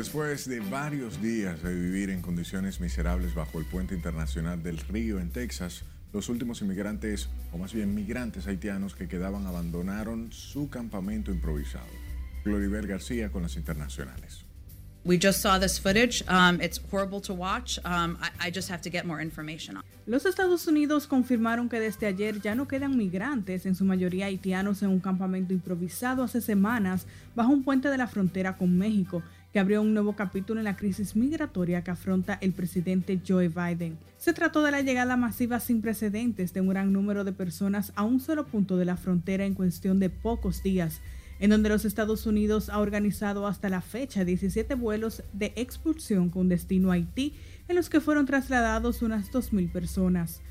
Después de varios días de vivir en condiciones miserables bajo el puente internacional del Río en Texas, los últimos inmigrantes, o más bien migrantes haitianos que quedaban, abandonaron su campamento improvisado. Gloribel García con las internacionales. We just saw this footage. Um, it's horrible to watch. Um, I, I, just have to get more information. Los Estados Unidos confirmaron que desde ayer ya no quedan migrantes, en su mayoría haitianos, en un campamento improvisado hace semanas bajo un puente de la frontera con México, que abrió un nuevo capítulo en la crisis migratoria que afronta el presidente Joe Biden. Se trató de la llegada masiva sin precedentes de un gran número de personas a un solo punto de la frontera en cuestión de pocos días en donde los Estados Unidos ha organizado hasta la fecha 17 vuelos de expulsión con destino a Haití, en los que fueron trasladados unas 2.000 personas.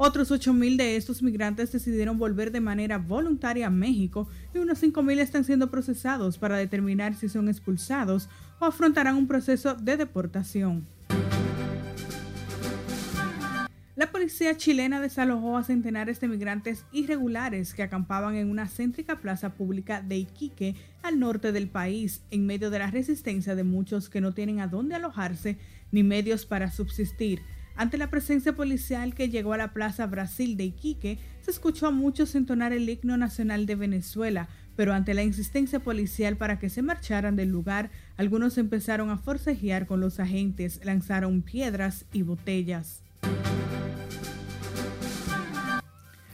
Otros 8.000 de estos migrantes decidieron volver de manera voluntaria a México y unos 5.000 están siendo procesados para determinar si son expulsados o afrontarán un proceso de deportación. La policía chilena desalojó a centenares de migrantes irregulares que acampaban en una céntrica plaza pública de Iquique, al norte del país, en medio de la resistencia de muchos que no tienen a dónde alojarse ni medios para subsistir. Ante la presencia policial que llegó a la Plaza Brasil de Iquique, se escuchó a muchos entonar el himno nacional de Venezuela, pero ante la insistencia policial para que se marcharan del lugar, algunos empezaron a forcejear con los agentes, lanzaron piedras y botellas.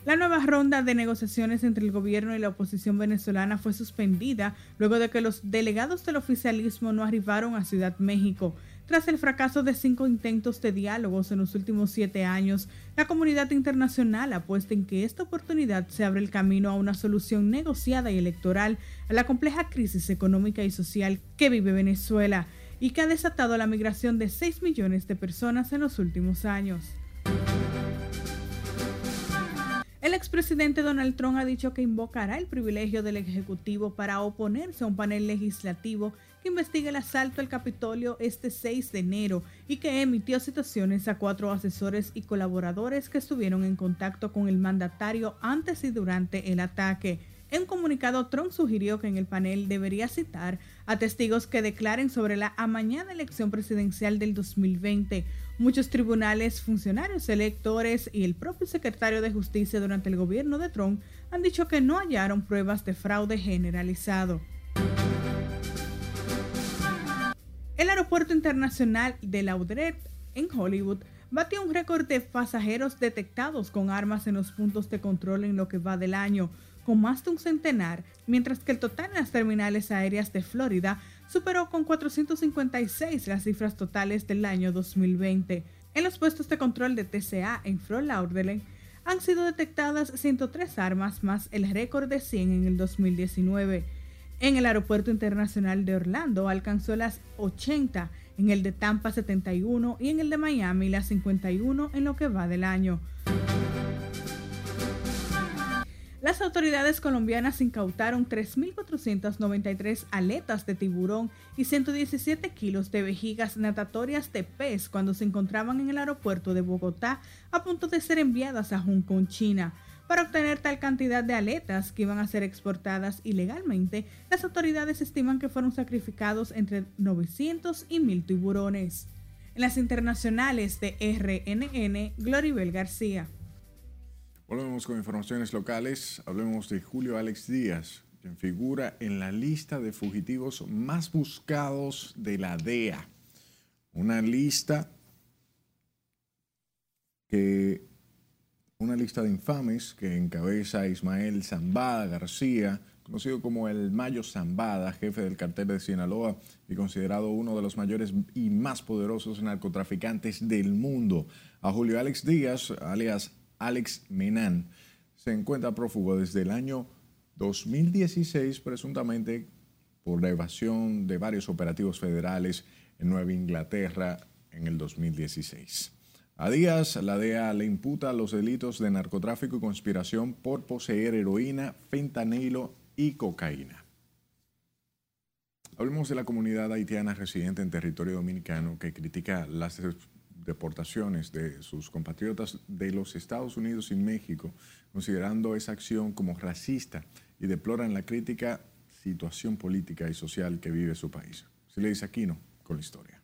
La nueva ronda de negociaciones entre el gobierno y la oposición venezolana fue suspendida luego de que los delegados del oficialismo no arribaron a Ciudad México. Tras el fracaso de cinco intentos de diálogos en los últimos siete años, la comunidad internacional apuesta en que esta oportunidad se abre el camino a una solución negociada y electoral a la compleja crisis económica y social que vive Venezuela y que ha desatado la migración de 6 millones de personas en los últimos años. El expresidente Donald Trump ha dicho que invocará el privilegio del Ejecutivo para oponerse a un panel legislativo que investigue el asalto al Capitolio este 6 de enero y que emitió citaciones a cuatro asesores y colaboradores que estuvieron en contacto con el mandatario antes y durante el ataque. En un comunicado, Trump sugirió que en el panel debería citar a testigos que declaren sobre la amañada elección presidencial del 2020. Muchos tribunales, funcionarios electores y el propio secretario de Justicia durante el gobierno de Trump han dicho que no hallaron pruebas de fraude generalizado. El aeropuerto internacional de Lauderdale en Hollywood batió un récord de pasajeros detectados con armas en los puntos de control en lo que va del año, con más de un centenar, mientras que el total en las terminales aéreas de Florida superó con 456 las cifras totales del año 2020. En los puestos de control de TCA en Fort Lauderdale han sido detectadas 103 armas más el récord de 100 en el 2019. En el Aeropuerto Internacional de Orlando alcanzó las 80, en el de Tampa 71 y en el de Miami las 51 en lo que va del año. Las autoridades colombianas incautaron 3.493 aletas de tiburón y 117 kilos de vejigas natatorias de pez cuando se encontraban en el aeropuerto de Bogotá a punto de ser enviadas a Hong Kong, China. Para obtener tal cantidad de aletas que iban a ser exportadas ilegalmente, las autoridades estiman que fueron sacrificados entre 900 y 1.000 tiburones. En las internacionales de RNN, Gloribel García. Volvemos con informaciones locales. Hablemos de Julio Alex Díaz, quien figura en la lista de fugitivos más buscados de la DEA. Una lista que una lista de infames que encabeza Ismael Zambada García, conocido como el Mayo Zambada, jefe del cartel de Sinaloa y considerado uno de los mayores y más poderosos narcotraficantes del mundo. A Julio Alex Díaz, alias Alex Menan, se encuentra prófugo desde el año 2016, presuntamente por la evasión de varios operativos federales en Nueva Inglaterra en el 2016. A Díaz, la DEA le imputa los delitos de narcotráfico y conspiración por poseer heroína, fentanilo y cocaína. Hablemos de la comunidad haitiana residente en territorio dominicano que critica las deportaciones de sus compatriotas de los Estados Unidos y México, considerando esa acción como racista y deploran la crítica situación política y social que vive su país. Si le dice Aquino con la historia.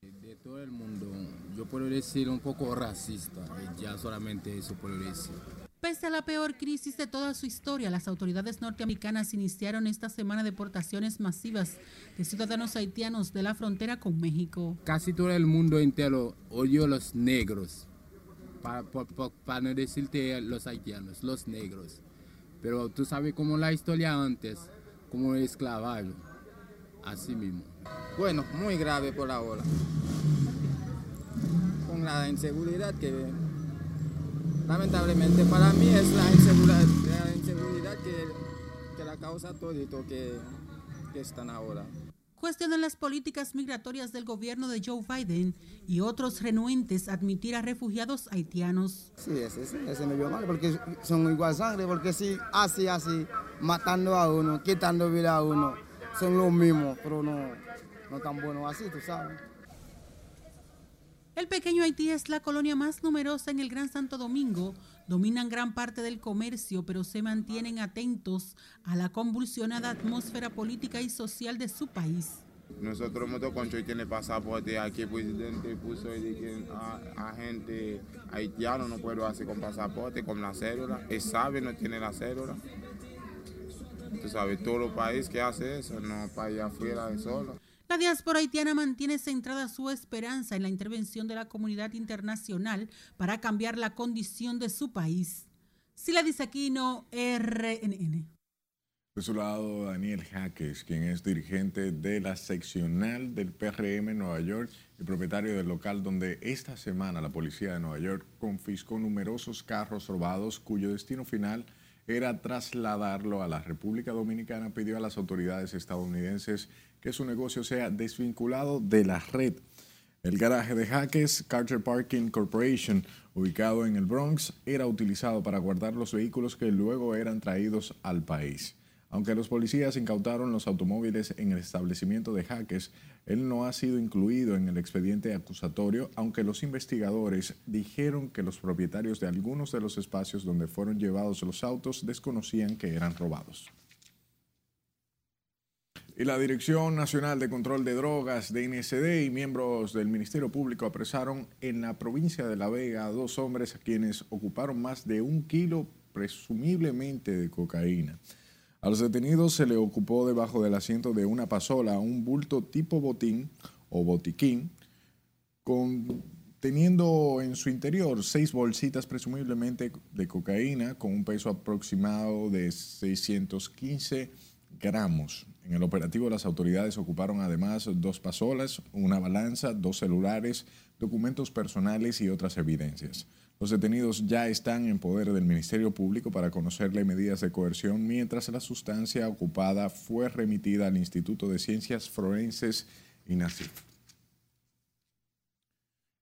De todo el mundo, yo puedo decir un poco racista, ya solamente eso puedo decir. Pese a la peor crisis de toda su historia, las autoridades norteamericanas iniciaron esta semana deportaciones masivas de ciudadanos haitianos de la frontera con México. Casi todo el mundo entero odió a los negros, para, no decirte los haitianos, los negros. Pero tú sabes cómo la historia antes, como el esclavado, así mismo. Bueno, muy grave por ahora. Con la inseguridad que lamentablemente para mí es la inseguridad, la inseguridad que, la causa todo que, que están ahora. Cuestionan las políticas migratorias del gobierno de Joe Biden y otros renuentes a admitir a refugiados haitianos. Sí, ese, ese, ese me vio mal, porque son igual sangre, porque si así, así, matando a uno, quitando vida a uno, son los mismos, pero no, no tan buenos así, tú sabes. El pequeño Haití es la colonia más numerosa en el Gran Santo Domingo. Dominan gran parte del comercio, pero se mantienen atentos a la convulsionada atmósfera política y social de su país. Nosotros Motoconcho tiene pasaporte, aquí el presidente puso que a, gente haitiano no puede hacer con pasaporte, con la cédula. Él sabe, no tiene la cédula. Tú sabes, todo el país que hace eso, no para allá afuera de solo. La diáspora haitiana mantiene centrada su esperanza en la intervención de la comunidad internacional para cambiar la condición de su país. Sila Aquino, RNN. De su lado, Daniel Jaques, quien es dirigente de la seccional del PRM en Nueva York y propietario del local donde esta semana la policía de Nueva York confiscó numerosos carros robados cuyo destino final era trasladarlo a la República Dominicana, pidió a las autoridades estadounidenses que su negocio sea desvinculado de la red. El garaje de Jaques, Carter Parking Corporation, ubicado en el Bronx, era utilizado para guardar los vehículos que luego eran traídos al país. Aunque los policías incautaron los automóviles en el establecimiento de Jaques, él no ha sido incluido en el expediente acusatorio, aunque los investigadores dijeron que los propietarios de algunos de los espacios donde fueron llevados los autos desconocían que eran robados. Y la Dirección Nacional de Control de Drogas de NSD y miembros del Ministerio Público apresaron en la provincia de La Vega a dos hombres a quienes ocuparon más de un kilo presumiblemente de cocaína. A los detenidos se le ocupó debajo del asiento de una pasola un bulto tipo botín o botiquín, teniendo en su interior seis bolsitas presumiblemente de cocaína con un peso aproximado de 615 gramos. En el operativo las autoridades ocuparon además dos pasolas, una balanza, dos celulares, documentos personales y otras evidencias. Los detenidos ya están en poder del Ministerio Público para conocerle medidas de coerción mientras la sustancia ocupada fue remitida al Instituto de Ciencias Forenses y INACIF.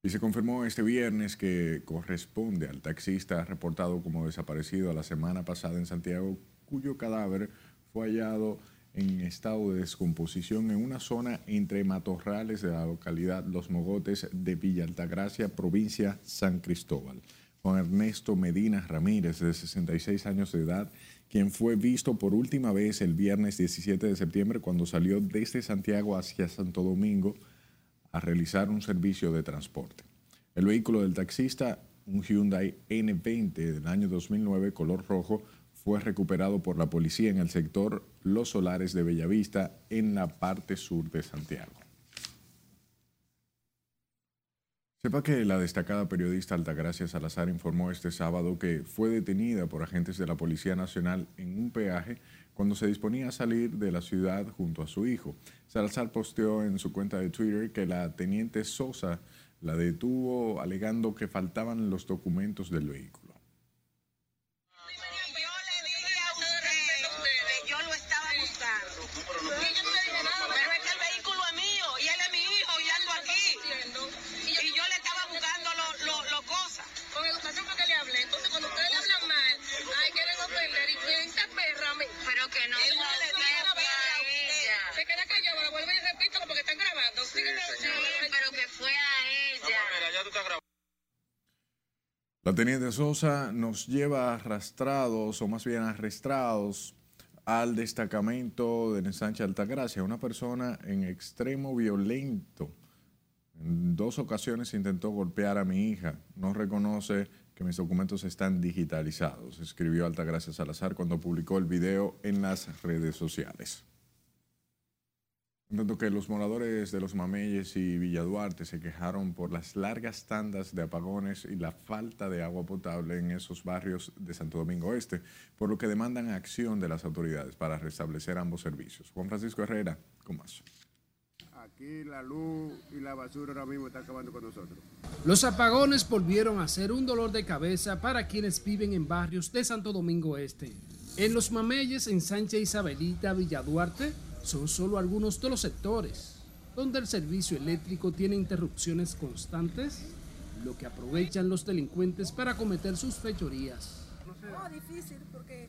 Y se confirmó este viernes que corresponde al taxista reportado como desaparecido la semana pasada en Santiago, cuyo cadáver fue hallado en estado de descomposición en una zona entre matorrales de la localidad Los Mogotes de Villa Altagracia, provincia San Cristóbal. Juan Ernesto Medina Ramírez, de 66 años de edad, quien fue visto por última vez el viernes 17 de septiembre cuando salió desde Santiago hacia Santo Domingo a realizar un servicio de transporte. El vehículo del taxista, un Hyundai N20 del año 2009 color rojo, fue recuperado por la policía en el sector Los Solares de Bellavista, en la parte sur de Santiago. Sepa que la destacada periodista Altagracia Salazar informó este sábado que fue detenida por agentes de la Policía Nacional en un peaje cuando se disponía a salir de la ciudad junto a su hijo. Salazar posteó en su cuenta de Twitter que la teniente Sosa la detuvo alegando que faltaban los documentos del vehículo. Teniente Sosa nos lleva arrastrados, o más bien arrestados, al destacamento de Ensanche Altagracia. Una persona en extremo violento. En dos ocasiones intentó golpear a mi hija. No reconoce que mis documentos están digitalizados, escribió Altagracia Salazar cuando publicó el video en las redes sociales. En tanto que los moradores de Los Mameyes y Villaduarte se quejaron por las largas tandas de apagones y la falta de agua potable en esos barrios de Santo Domingo Este, por lo que demandan acción de las autoridades para restablecer ambos servicios. Juan Francisco Herrera, con más. Aquí la luz y la basura ahora mismo están acabando con nosotros. Los apagones volvieron a ser un dolor de cabeza para quienes viven en barrios de Santo Domingo Este. En Los Mameyes, en Sánchez Isabelita, Villaduarte, son solo algunos de los sectores donde el servicio eléctrico tiene interrupciones constantes, lo que aprovechan los delincuentes para cometer sus fechorías. No, difícil porque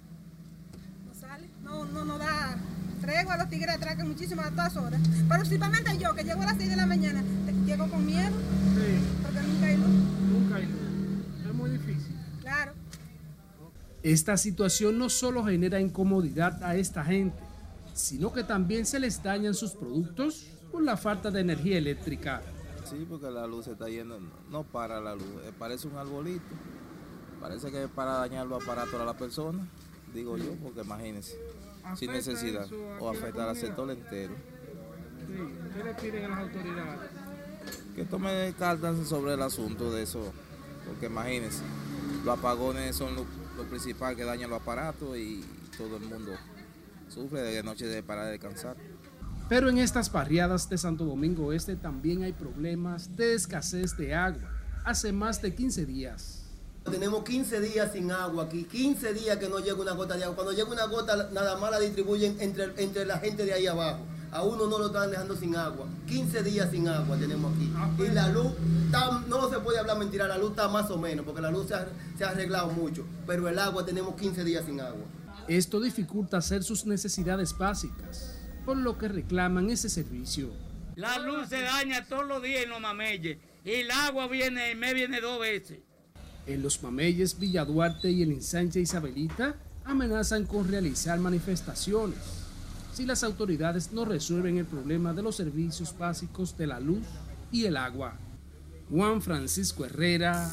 no sale, no, no, no da tregua, los tigres atracan muchísimo a todas horas. Pero principalmente yo, que llego a las 6 de la mañana, llego con miedo, porque nunca hay luz. Nunca hay luz, es muy difícil. Claro. Esta situación no solo genera incomodidad a esta gente, sino que también se les dañan sus productos por la falta de energía eléctrica. Sí, porque la luz se está yendo, no para la luz, eh, parece un arbolito, parece que es para dañar los aparatos a la persona, digo yo, porque imagínense, sin necesidad, o afectar al sector entero. ¿Qué le piden a las autoridades? Que tomen cartas sobre el asunto de eso, porque imagínense, los apagones son lo, lo principal que dañan los aparatos y todo el mundo sufre de noche de para descansar. Pero en estas barriadas de Santo Domingo Este también hay problemas de escasez de agua. Hace más de 15 días. Tenemos 15 días sin agua aquí, 15 días que no llega una gota de agua. Cuando llega una gota, nada más la distribuyen entre, entre la gente de ahí abajo. A uno no lo están dejando sin agua. 15 días sin agua tenemos aquí. Y la luz, está, no se puede hablar mentira, la luz está más o menos, porque la luz se ha, se ha arreglado mucho. Pero el agua tenemos 15 días sin agua. Esto dificulta hacer sus necesidades básicas, por lo que reclaman ese servicio. La luz se daña todos los días en los mameyes y el agua viene, me viene dos veces. En los mameyes Villaduarte y el ensanche Isabelita amenazan con realizar manifestaciones si las autoridades no resuelven el problema de los servicios básicos de la luz y el agua. Juan Francisco Herrera,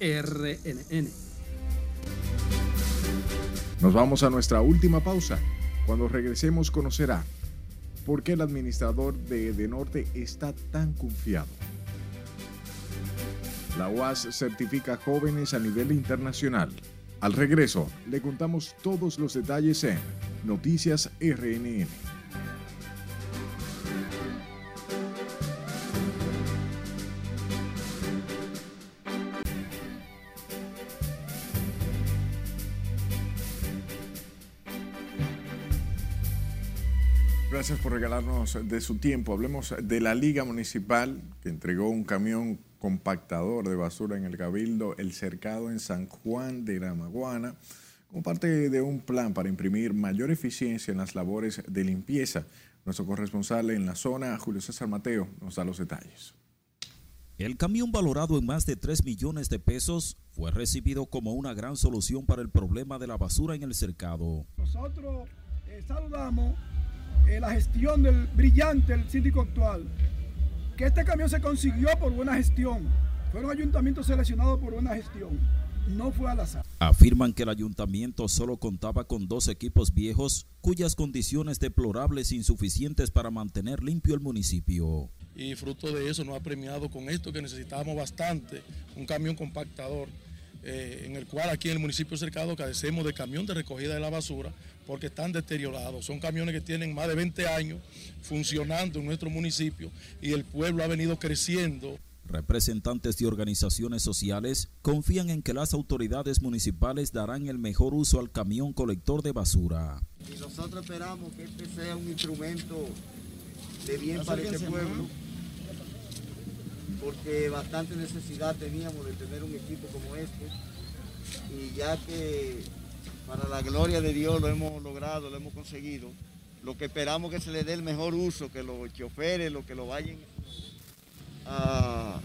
RNN. Nos vamos a nuestra última pausa. Cuando regresemos conocerá por qué el administrador de De Norte está tan confiado. La UAS certifica jóvenes a nivel internacional. Al regreso, le contamos todos los detalles en Noticias RNN. Gracias por regalarnos de su tiempo. Hablemos de la Liga Municipal que entregó un camión compactador de basura en el Cabildo El Cercado en San Juan de la Maguana como parte de un plan para imprimir mayor eficiencia en las labores de limpieza. Nuestro corresponsal en la zona, Julio César Mateo, nos da los detalles. El camión valorado en más de 3 millones de pesos fue recibido como una gran solución para el problema de la basura en el cercado. Nosotros eh, saludamos eh, la gestión del brillante el síndico actual, que este camión se consiguió por buena gestión. Fueron ayuntamientos seleccionados por buena gestión. No fue al azar. Afirman que el ayuntamiento solo contaba con dos equipos viejos cuyas condiciones deplorables e insuficientes para mantener limpio el municipio. Y fruto de eso nos ha premiado con esto que necesitábamos bastante, un camión compactador, eh, en el cual aquí en el municipio cercado carecemos de camión de recogida de la basura porque están deteriorados. Son camiones que tienen más de 20 años funcionando en nuestro municipio y el pueblo ha venido creciendo. Representantes de organizaciones sociales confían en que las autoridades municipales darán el mejor uso al camión colector de basura. Y nosotros esperamos que este sea un instrumento de bien para este pueblo, porque bastante necesidad teníamos de tener un equipo como este, y ya que para la gloria de Dios lo hemos logrado, lo hemos conseguido, lo que esperamos que se le dé el mejor uso, que los choferes, los que lo vayan a,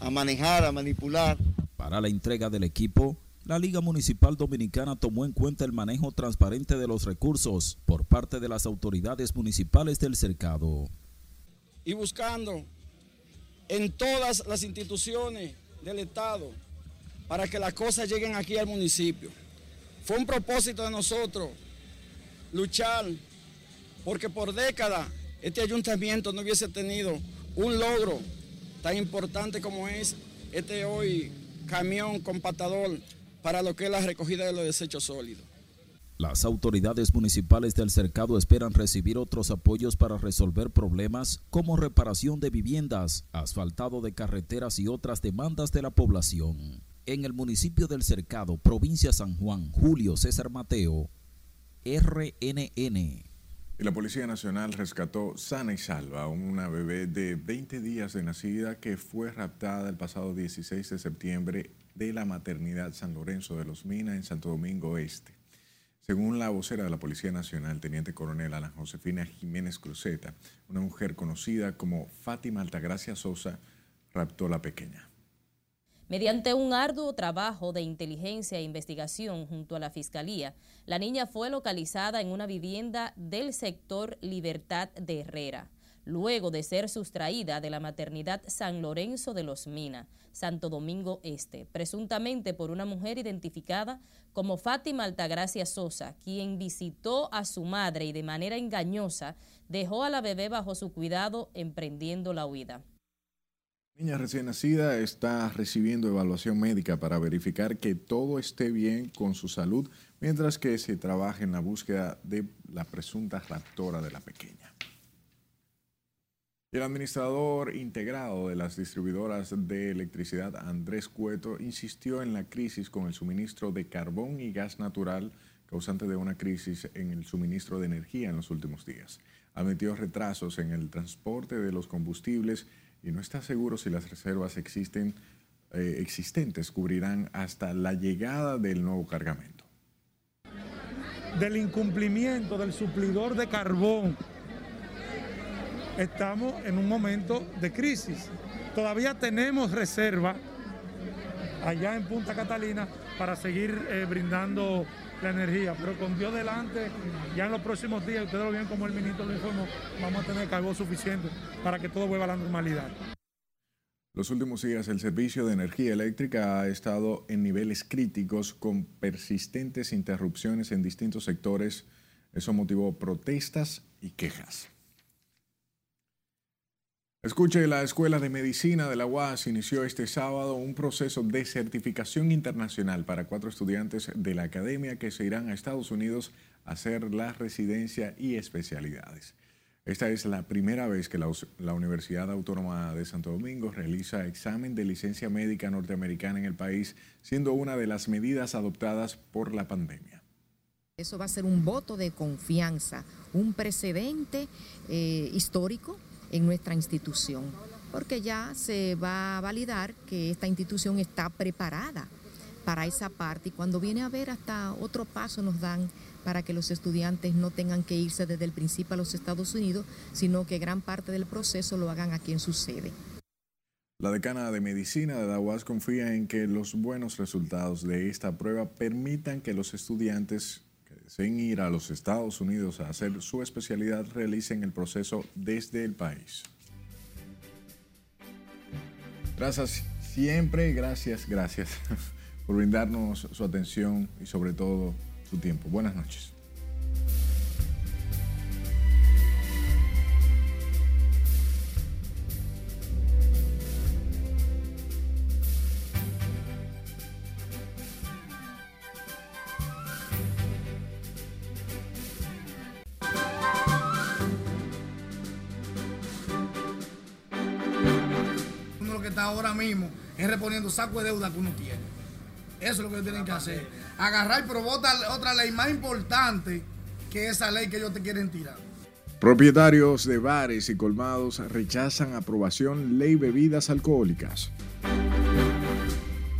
a manejar, a manipular. Para la entrega del equipo, La Liga Municipal Dominicana tomó en cuenta el manejo transparente de los recursos por parte de las autoridades municipales del cercado. Y buscando en todas las instituciones del Estado para que las cosas lleguen aquí al municipio. Fue un propósito de nosotros luchar porque por décadas este ayuntamiento no hubiese tenido un logro tan importante como es este hoy camión compactador para lo que es la recogida de los desechos sólidos. Las autoridades municipales del cercado esperan recibir otros apoyos para resolver problemas como reparación de viviendas, asfaltado de carreteras y otras demandas de la población. En el municipio del cercado, provincia San Juan, Julio César Mateo, RNN. La Policía Nacional rescató sana y salva a una bebé de 20 días de nacida que fue raptada el pasado 16 de septiembre de la maternidad San Lorenzo de los Minas en Santo Domingo Este. Según la vocera de la Policía Nacional, Teniente Coronel Ana Josefina Jiménez Cruzeta, una mujer conocida como Fátima Altagracia Sosa raptó la pequeña. Mediante un arduo trabajo de inteligencia e investigación junto a la Fiscalía, la niña fue localizada en una vivienda del sector Libertad de Herrera, luego de ser sustraída de la maternidad San Lorenzo de los Minas, Santo Domingo Este, presuntamente por una mujer identificada como Fátima Altagracia Sosa, quien visitó a su madre y de manera engañosa dejó a la bebé bajo su cuidado emprendiendo la huida. Niña recién nacida está recibiendo evaluación médica para verificar que todo esté bien con su salud, mientras que se trabaja en la búsqueda de la presunta raptora de la pequeña. El administrador integrado de las distribuidoras de electricidad, Andrés Cueto, insistió en la crisis con el suministro de carbón y gas natural, causante de una crisis en el suministro de energía en los últimos días. Admitió retrasos en el transporte de los combustibles y no está seguro si las reservas eh, existentes cubrirán hasta la llegada del nuevo cargamento. Del incumplimiento del suplidor de carbón, estamos en un momento de crisis. Todavía tenemos reserva allá en Punta Catalina para seguir eh, brindando la energía, pero con Dios delante, ya en los próximos días, ustedes lo ven como el ministro lo informó, vamos a tener carbón suficiente para que todo vuelva a la normalidad. Los últimos días el servicio de energía eléctrica ha estado en niveles críticos con persistentes interrupciones en distintos sectores. Eso motivó protestas y quejas. Escuche, la Escuela de Medicina de la UAS inició este sábado un proceso de certificación internacional para cuatro estudiantes de la academia que se irán a Estados Unidos a hacer la residencia y especialidades. Esta es la primera vez que la, Universidad Autónoma de Santo Domingo realiza examen de licencia médica norteamericana en el país, siendo una de las medidas adoptadas por la pandemia. Eso va a ser un voto de confianza, un precedente eh, histórico en nuestra institución, porque ya se va a validar que esta institución está preparada para esa parte y cuando viene a ver hasta otro paso nos dan para que los estudiantes no tengan que irse desde el principio a los Estados Unidos, sino que gran parte del proceso lo hagan aquí en su sede. La decana de medicina de Dawas confía en que los buenos resultados de esta prueba permitan que los estudiantes deseen ir a los Estados Unidos a hacer su especialidad realicen el proceso desde el país. Gracias siempre, gracias, gracias por brindarnos su atención y sobre todo su tiempo. Buenas noches. Saco de deuda que uno tiene. Eso es lo que tienen que hacer. Agarrar, pero votar otra ley más importante que esa ley que ellos te quieren tirar. Propietarios de bares y colmados rechazan aprobación ley bebidas alcohólicas.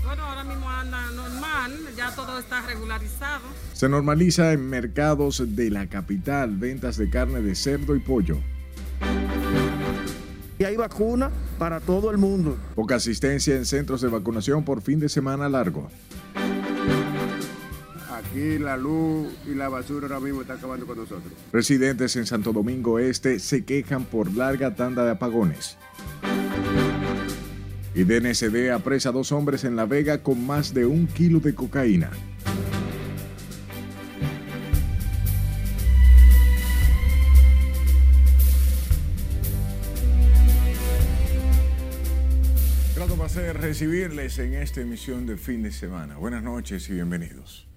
Bueno, ahora mismo anda normal, ya todo está regularizado. Se normaliza en mercados de la capital ventas de carne de cerdo y pollo. Y hay vacuna para todo el mundo. Poca asistencia en centros de vacunación por fin de semana largo. Aquí la luz y la basura ahora mismo está acabando con nosotros. Residentes en Santo Domingo Este se quejan por larga tanda de apagones. Y DNCD apresa a dos hombres en La Vega con más de un kilo de cocaína. Recibirles en esta emisión de fin de semana. Buenas noches y bienvenidos.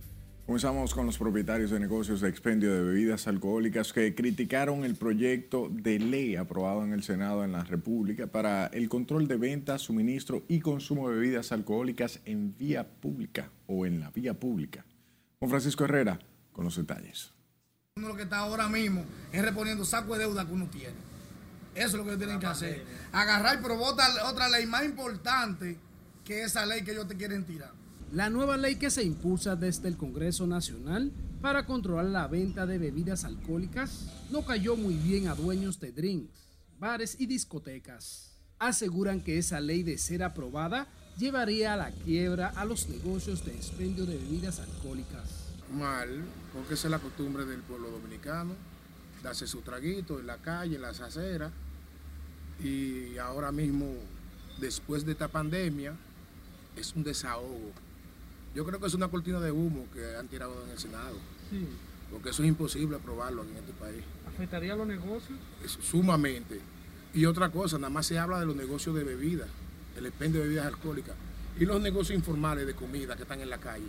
Comenzamos con los propietarios de negocios de expendio de bebidas alcohólicas que criticaron el proyecto de ley aprobado en el Senado en la República para el control de venta, suministro y consumo de bebidas alcohólicas en vía pública o en la vía pública. Con Francisco Herrera con los detalles. Lo que está ahora mismo es reponiendo saco de deuda que uno tiene. Eso es lo que tienen que hacer. Agarrar y provocar otra ley más importante que esa ley que ellos te quieren tirar. La nueva ley que se impulsa desde el Congreso Nacional para controlar la venta de bebidas alcohólicas no cayó muy bien a dueños de drinks, bares y discotecas. Aseguran que esa ley de ser aprobada llevaría a la quiebra a los negocios de expendio de bebidas alcohólicas. Mal, porque esa es la costumbre del pueblo dominicano, darse su traguito en la calle, en las aceras, y ahora mismo, después de esta pandemia, es un desahogo yo creo que es una cortina de humo que han tirado en el Senado. Sí. Porque eso es imposible aprobarlo en este país. ¿Afectaría a los negocios? Es sumamente. Y otra cosa, nada más se habla de los negocios de bebidas, el expendio de bebidas alcohólicas y los negocios informales de comida que están en la calle.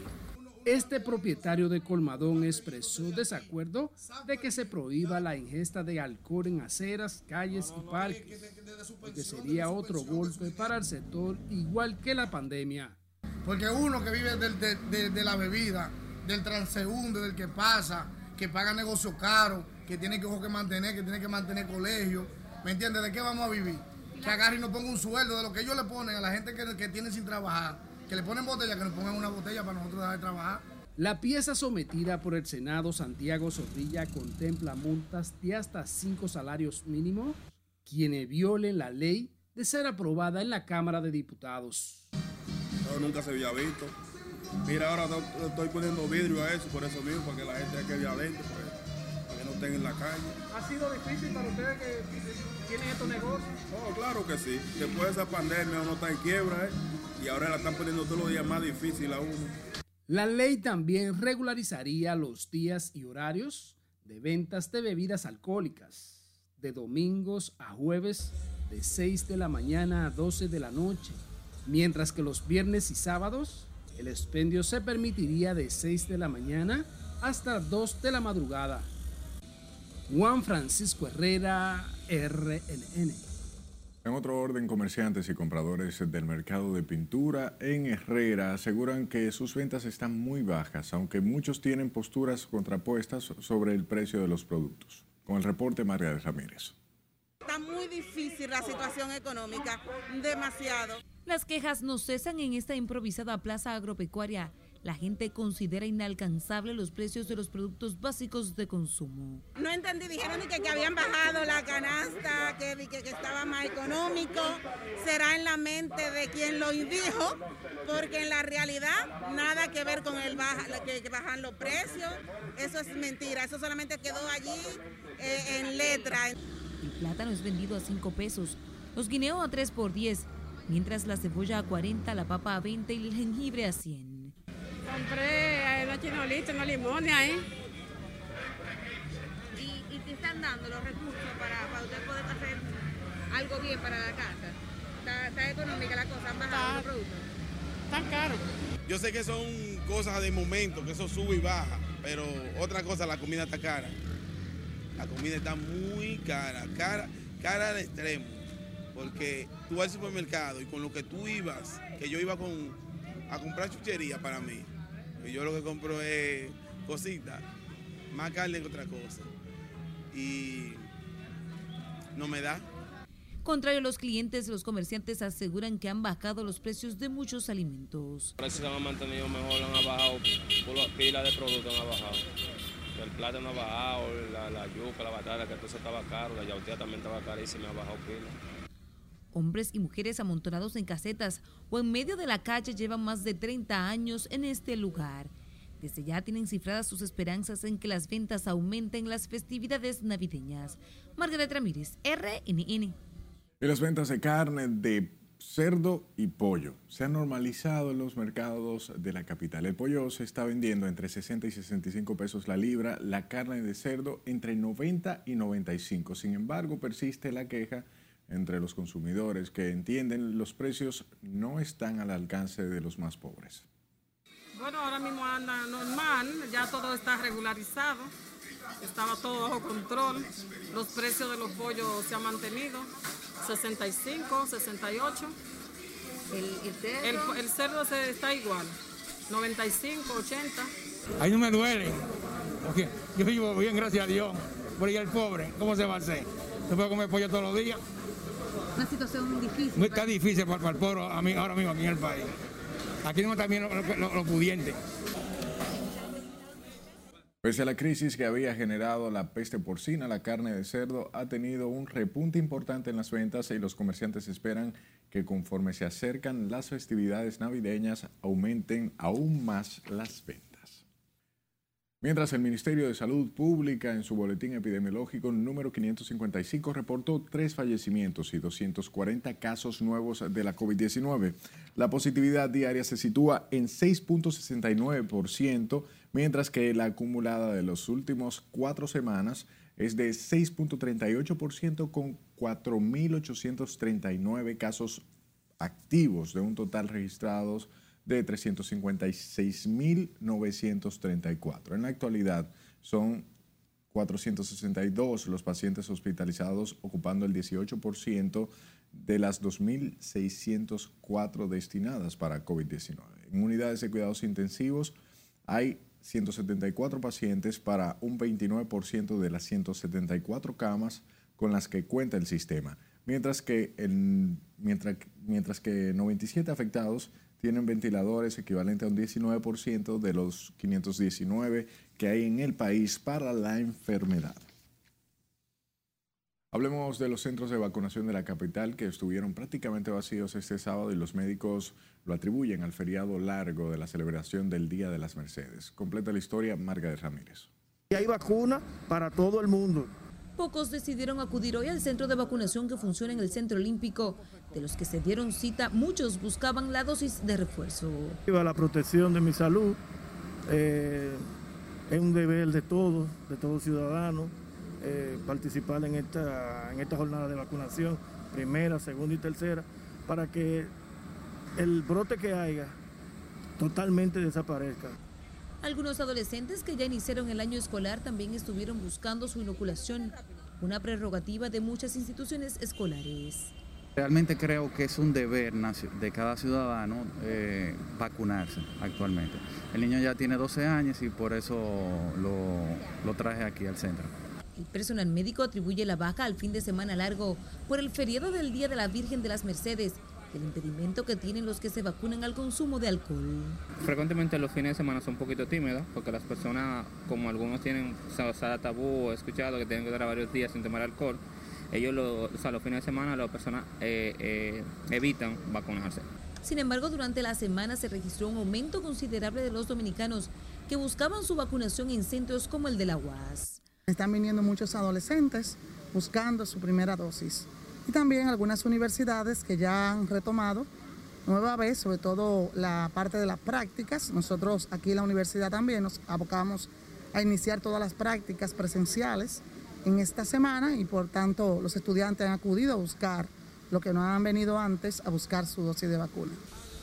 Este propietario de Colmadón expresó desacuerdo de que se prohíba la ingesta de alcohol en aceras, calles y parques, porque sería otro golpe para el sector igual que la pandemia. Porque uno que vive de, la bebida, del transeúnde, del que pasa, que paga negocios caros, que tiene que, que mantener, que tiene que mantener colegio, ¿me entiendes? ¿De qué vamos a vivir? Que agarre y nos ponga un sueldo de lo que ellos le ponen a la gente que, que tiene sin trabajar, que le ponen botella, que nos pongan una botella para nosotros dejar de trabajar. La pieza sometida por el Senado Santiago Zorrilla contempla multas de hasta cinco salarios mínimos quienes violen la ley de ser aprobada en la Cámara de Diputados. Eso nunca se había visto. Mira, ahora to- estoy poniendo vidrio a eso, por eso mismo, para que la gente que quede adentro, pues, para que no estén en la calle. ¿Ha sido difícil para ustedes que tienen estos negocios? Oh, claro que sí. Después de esa pandemia uno está en quiebra, ¿eh? Y ahora la están poniendo todos los días más difícil a uno. La ley también regularizaría los días y horarios de ventas de bebidas alcohólicas, de domingos a jueves, de 6 de la mañana a 12 de la noche, mientras que los viernes y sábados el expendio se permitiría de 6 de la mañana hasta 2 de la madrugada. Juan Francisco Herrera, RNN. En otro orden, comerciantes y compradores del mercado de pintura en Herrera aseguran que sus ventas están muy bajas, aunque muchos tienen posturas contrapuestas sobre el precio de los productos. Con el reporte, María Ramírez. Está muy difícil la situación económica, demasiado. Las quejas no cesan en esta improvisada plaza agropecuaria. La gente considera inalcanzable los precios de los productos básicos de consumo. No entendí, dijeron que, que habían bajado la canasta, que, que, que estaba más económico. Será en la mente de quien lo dijo, porque en la realidad nada que ver con el baja, que, que bajan los precios. Eso es mentira, eso solamente quedó allí eh, en letra. El plátano es vendido a 5 pesos, los guineos a 3 por 10, mientras la cebolla a 40, la papa a 20 y el jengibre a 100. Compré una chinolita, una limones ahí. ¿Y, y te están dando los recursos para, para usted poder hacer algo bien para la casa? ¿Está, está económica la cosa? ¿Han bajado los productos? Tan caro. Yo sé que son cosas de momento, que eso sube y baja, pero otra cosa, la comida está cara. La comida está muy cara, cara, cara al extremo. Porque tú vas al supermercado y con lo que tú ibas, que yo iba con, a comprar chuchería para mí, y yo lo que compro es cositas, más carne que otra cosa. Y no me da. Contrario a los clientes, los comerciantes aseguran que han bajado los precios de muchos alimentos. Los precios se han mantenido mejor, han bajado, por las pilas de productos han bajado. El plátano ha bajado, la, la yuca, la batata, que todo eso estaba caro, la yautía también estaba carísima, ha bajado pila. Hombres y mujeres amontonados en casetas o en medio de la calle llevan más de 30 años en este lugar. Desde ya tienen cifradas sus esperanzas en que las ventas aumenten en las festividades navideñas. Margaret Ramírez, RNN. Las ventas de carne de cerdo y pollo se han normalizado en los mercados de la capital. El pollo se está vendiendo entre 60 y 65 pesos la libra, la carne de cerdo entre 90 y 95. Sin embargo, persiste la queja entre los consumidores que entienden los precios no están al alcance de los más pobres. Bueno, ahora mismo anda normal, ya todo está regularizado, estaba todo bajo control, los precios de los pollos se han mantenido, 65, 68. El, cerdo? El, cerdo se, está igual, 95, 80. Ahí no me duele, porque yo vivo bien, gracias a Dios, por ahí el pobre, ¿cómo se va a hacer? ¿Se puede comer pollo todos los días? Una situación difícil. Está difícil para, el pobre ahora mismo aquí en el país. Aquí no también los pudientes. Pese a la crisis que había generado la peste porcina, la carne de cerdo ha tenido un repunte importante en las ventas y los comerciantes esperan que conforme se acercan las festividades navideñas aumenten aún más las ventas. Mientras el Ministerio de Salud Pública en su boletín epidemiológico número 555 reportó tres fallecimientos y 240 casos nuevos de la COVID-19, la positividad diaria se sitúa en 6.69%, mientras que la acumulada de los últimos cuatro semanas es de 6.38% con 4.839 casos activos de un total registrados de 356.934. En la actualidad son 462 los pacientes hospitalizados, ocupando el 18% de las 2.604 destinadas para COVID-19. En unidades de cuidados intensivos hay 174 pacientes para un 29% de las 174 camas con las que cuenta el sistema, mientras que, mientras, mientras que 97 afectados tienen ventiladores equivalente a un 19% de los 519 que hay en el país para la enfermedad. Hablemos de los centros de vacunación de la capital que estuvieron prácticamente vacíos este sábado y los médicos lo atribuyen al feriado largo de la celebración del Día de las Mercedes. Completa la historia Margaret Ramírez. Y hay vacuna para todo el mundo. Pocos decidieron acudir hoy al centro de vacunación que funciona en el Centro Olímpico. De los que se dieron cita, muchos buscaban la dosis de refuerzo. La protección de mi salud eh, es un deber de todos, de todos ciudadanos, eh, participar en esta, en esta jornada de vacunación, primera, segunda y tercera, para que el brote que haya totalmente desaparezca. Algunos adolescentes que ya iniciaron el año escolar también estuvieron buscando su inoculación, una prerrogativa de muchas instituciones escolares. Realmente creo que es un deber de cada ciudadano eh, vacunarse actualmente. El niño ya tiene 12 años y por eso lo, lo traje aquí al centro. El personal médico atribuye la baja al fin de semana largo por el feriado del Día de la Virgen de las Mercedes el impedimento que tienen los que se vacunan al consumo de alcohol. Frecuentemente los fines de semana son un poquito tímidos porque las personas, como algunos tienen o sea, tabú o escuchado que tienen que durar varios días sin tomar alcohol, ellos o sea, los fines de semana las personas eh, eh, evitan vacunarse. Sin embargo, durante la semana se registró un aumento considerable de los dominicanos que buscaban su vacunación en centros como el de la UAS. Están viniendo muchos adolescentes buscando su primera dosis y también algunas universidades que ya han retomado nueva vez, sobre todo la parte de las prácticas. Nosotros aquí en la universidad también nos abocamos a iniciar todas las prácticas presenciales en esta semana y por tanto los estudiantes han acudido a buscar lo que no han venido antes, a buscar su dosis de vacuna.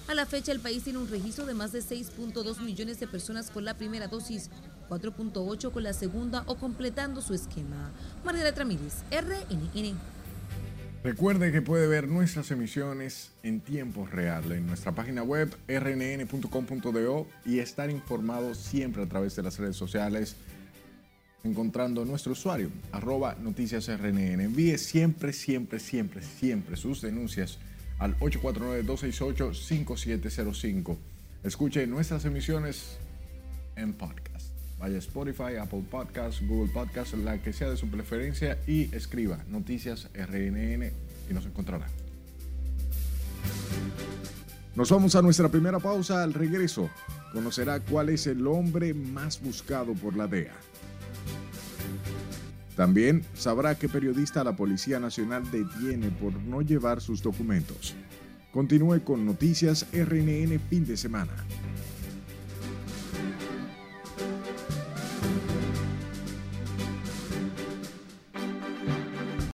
A la fecha el país tiene un registro de más de 6.2 millones de personas con la primera dosis, 4.8 con la segunda o completando su esquema. Margarita Ramírez, RNN. Recuerde que puede ver nuestras emisiones en tiempo real en nuestra página web rnn.com.do y estar informado siempre a través de las redes sociales encontrando nuestro usuario, arroba noticias RNN. Envíe siempre, siempre, siempre, siempre sus denuncias al 849-268-5705. Escuche nuestras emisiones en podcast. Vaya Spotify, Apple Podcasts, Google Podcasts, la que sea de su preferencia y escriba Noticias RNN y nos encontrará. Nos vamos a nuestra primera pausa. Al regreso, conocerá cuál es el hombre más buscado por la DEA. También sabrá qué periodista la Policía Nacional detiene por no llevar sus documentos. Continúe con Noticias RNN fin de semana.